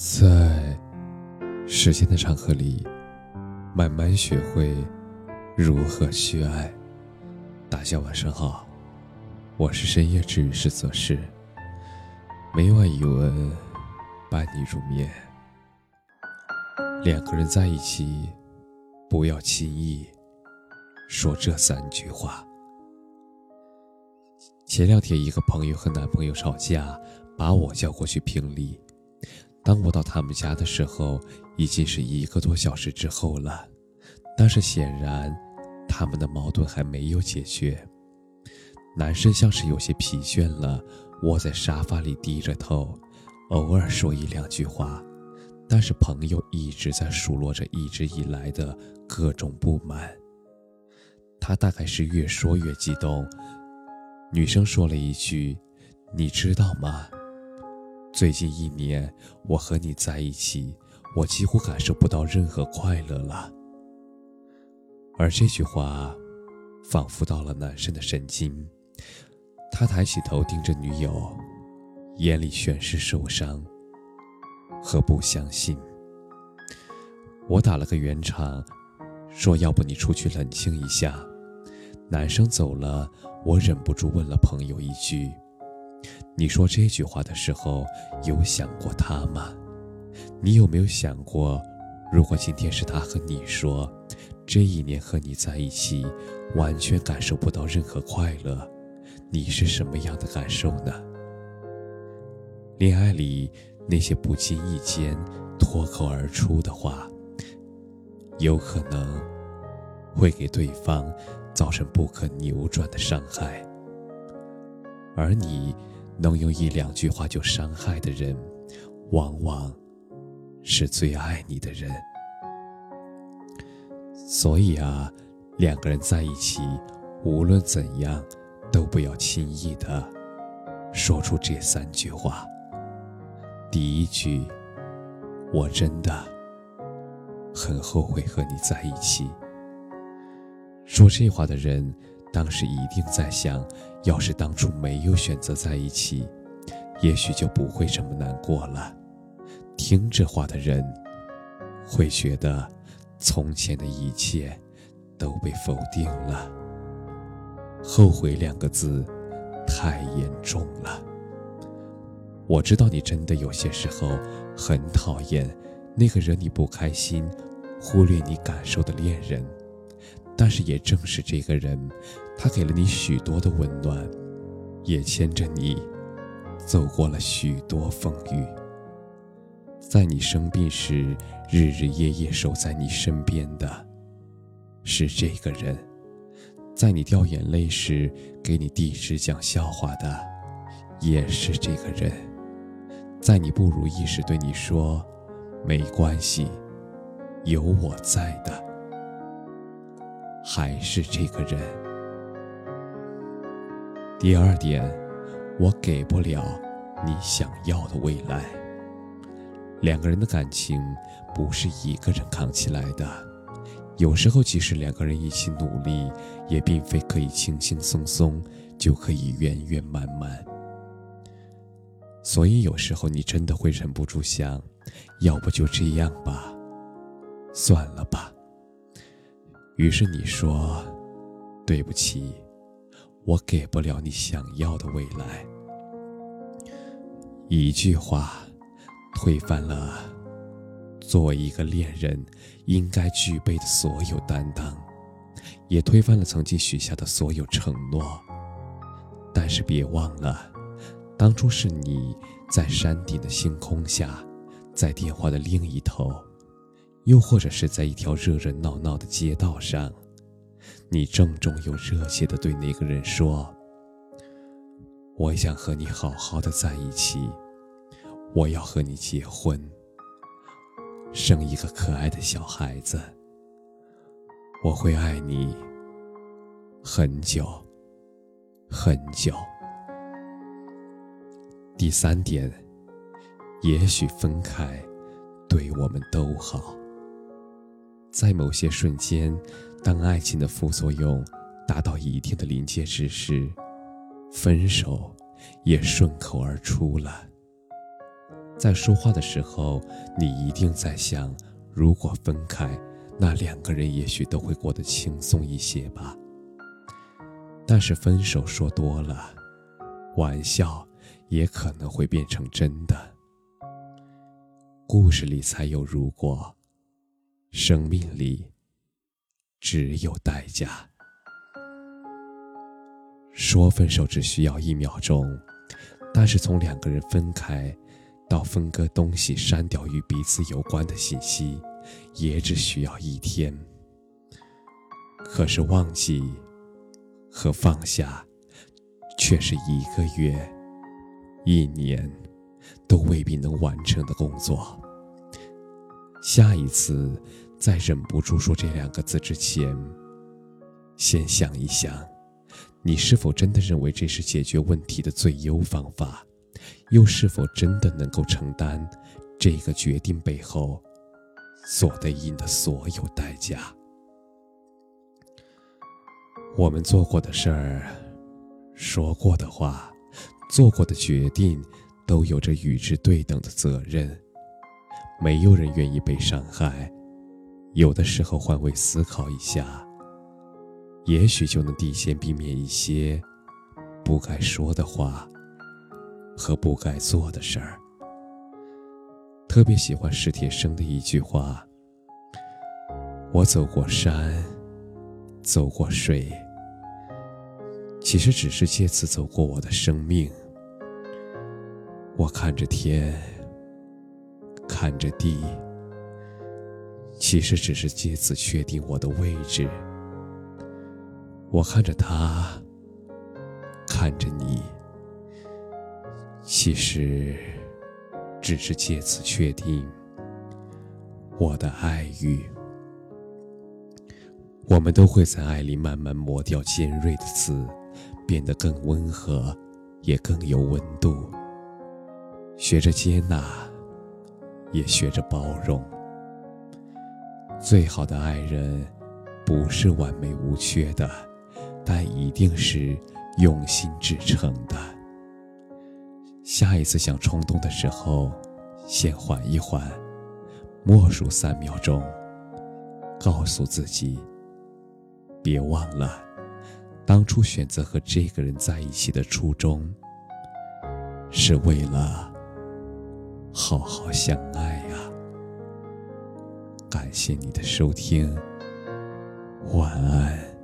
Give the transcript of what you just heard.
在时间的长河里，慢慢学会如何去爱。大家晚上好，我是深夜治愈师则是每晚一文伴你入眠。两个人在一起，不要轻易说这三句话。前两天，一个朋友和男朋友吵架，把我叫过去评理。当我到他们家的时候，已经是一个多小时之后了，但是显然，他们的矛盾还没有解决。男生像是有些疲倦了，窝在沙发里低着头，偶尔说一两句话，但是朋友一直在数落着一直以来的各种不满。他大概是越说越激动，女生说了一句：“你知道吗？”最近一年，我和你在一起，我几乎感受不到任何快乐了。而这句话，仿佛到了男生的神经。他抬起头盯着女友，眼里全是受伤和不相信。我打了个圆场，说：“要不你出去冷静一下。”男生走了，我忍不住问了朋友一句。你说这句话的时候，有想过他吗？你有没有想过，如果今天是他和你说，这一年和你在一起，完全感受不到任何快乐，你是什么样的感受呢？恋爱里那些不经意间脱口而出的话，有可能会给对方造成不可扭转的伤害，而你。能用一两句话就伤害的人，往往是最爱你的人。所以啊，两个人在一起，无论怎样，都不要轻易的说出这三句话。第一句，我真的很后悔和你在一起。说这话的人。当时一定在想，要是当初没有选择在一起，也许就不会这么难过了。听这话的人，会觉得从前的一切都被否定了。后悔两个字，太严重了。我知道你真的有些时候很讨厌那个惹你不开心、忽略你感受的恋人。但是也正是这个人，他给了你许多的温暖，也牵着你走过了许多风雨。在你生病时，日日夜夜守在你身边的，是这个人；在你掉眼泪时，给你递纸讲笑话的，也是这个人；在你不如意时，对你说“没关系，有我在”的。还是这个人。第二点，我给不了你想要的未来。两个人的感情不是一个人扛起来的，有时候即使两个人一起努力，也并非可以轻轻松松就可以圆圆满满。所以有时候你真的会忍不住想，要不就这样吧，算了吧。于是你说：“对不起，我给不了你想要的未来。”一句话，推翻了作为一个恋人应该具备的所有担当，也推翻了曾经许下的所有承诺。但是别忘了，当初是你在山顶的星空下，在电话的另一头。又或者是在一条热热闹闹的街道上，你郑重又热切地对那个人说：“我想和你好好的在一起，我要和你结婚，生一个可爱的小孩子。我会爱你很久很久。”第三点，也许分开对我们都好。在某些瞬间，当爱情的副作用达到一定的临界值时，分手也顺口而出了。在说话的时候，你一定在想：如果分开，那两个人也许都会过得轻松一些吧。但是分手说多了，玩笑也可能会变成真的。故事里才有如果，生命里只有代价。说分手只需要一秒钟，但是从两个人分开到分割东西、删掉与彼此有关的信息，也只需要一天。可是忘记和放下，却是一个月、一年都未必能完成的工作。下一次在忍不住说这两个字之前，先想一想。你是否真的认为这是解决问题的最优方法？又是否真的能够承担这个决定背后所对应的所有代价？我们做过的事儿、说过的话、做过的决定，都有着与之对等的责任。没有人愿意被伤害。有的时候换位思考一下。也许就能提前避免一些不该说的话和不该做的事儿。特别喜欢史铁生的一句话：“我走过山，走过水，其实只是借此走过我的生命。我看着天，看着地，其实只是借此确定我的位置。”我看着他，看着你，其实只是借此确定我的爱欲。我们都会在爱里慢慢磨掉尖锐的刺，变得更温和，也更有温度。学着接纳，也学着包容。最好的爱人，不是完美无缺的。但一定是用心制成的。下一次想冲动的时候，先缓一缓，默数三秒钟，告诉自己：别忘了，当初选择和这个人在一起的初衷，是为了好好相爱呀。感谢你的收听，晚安。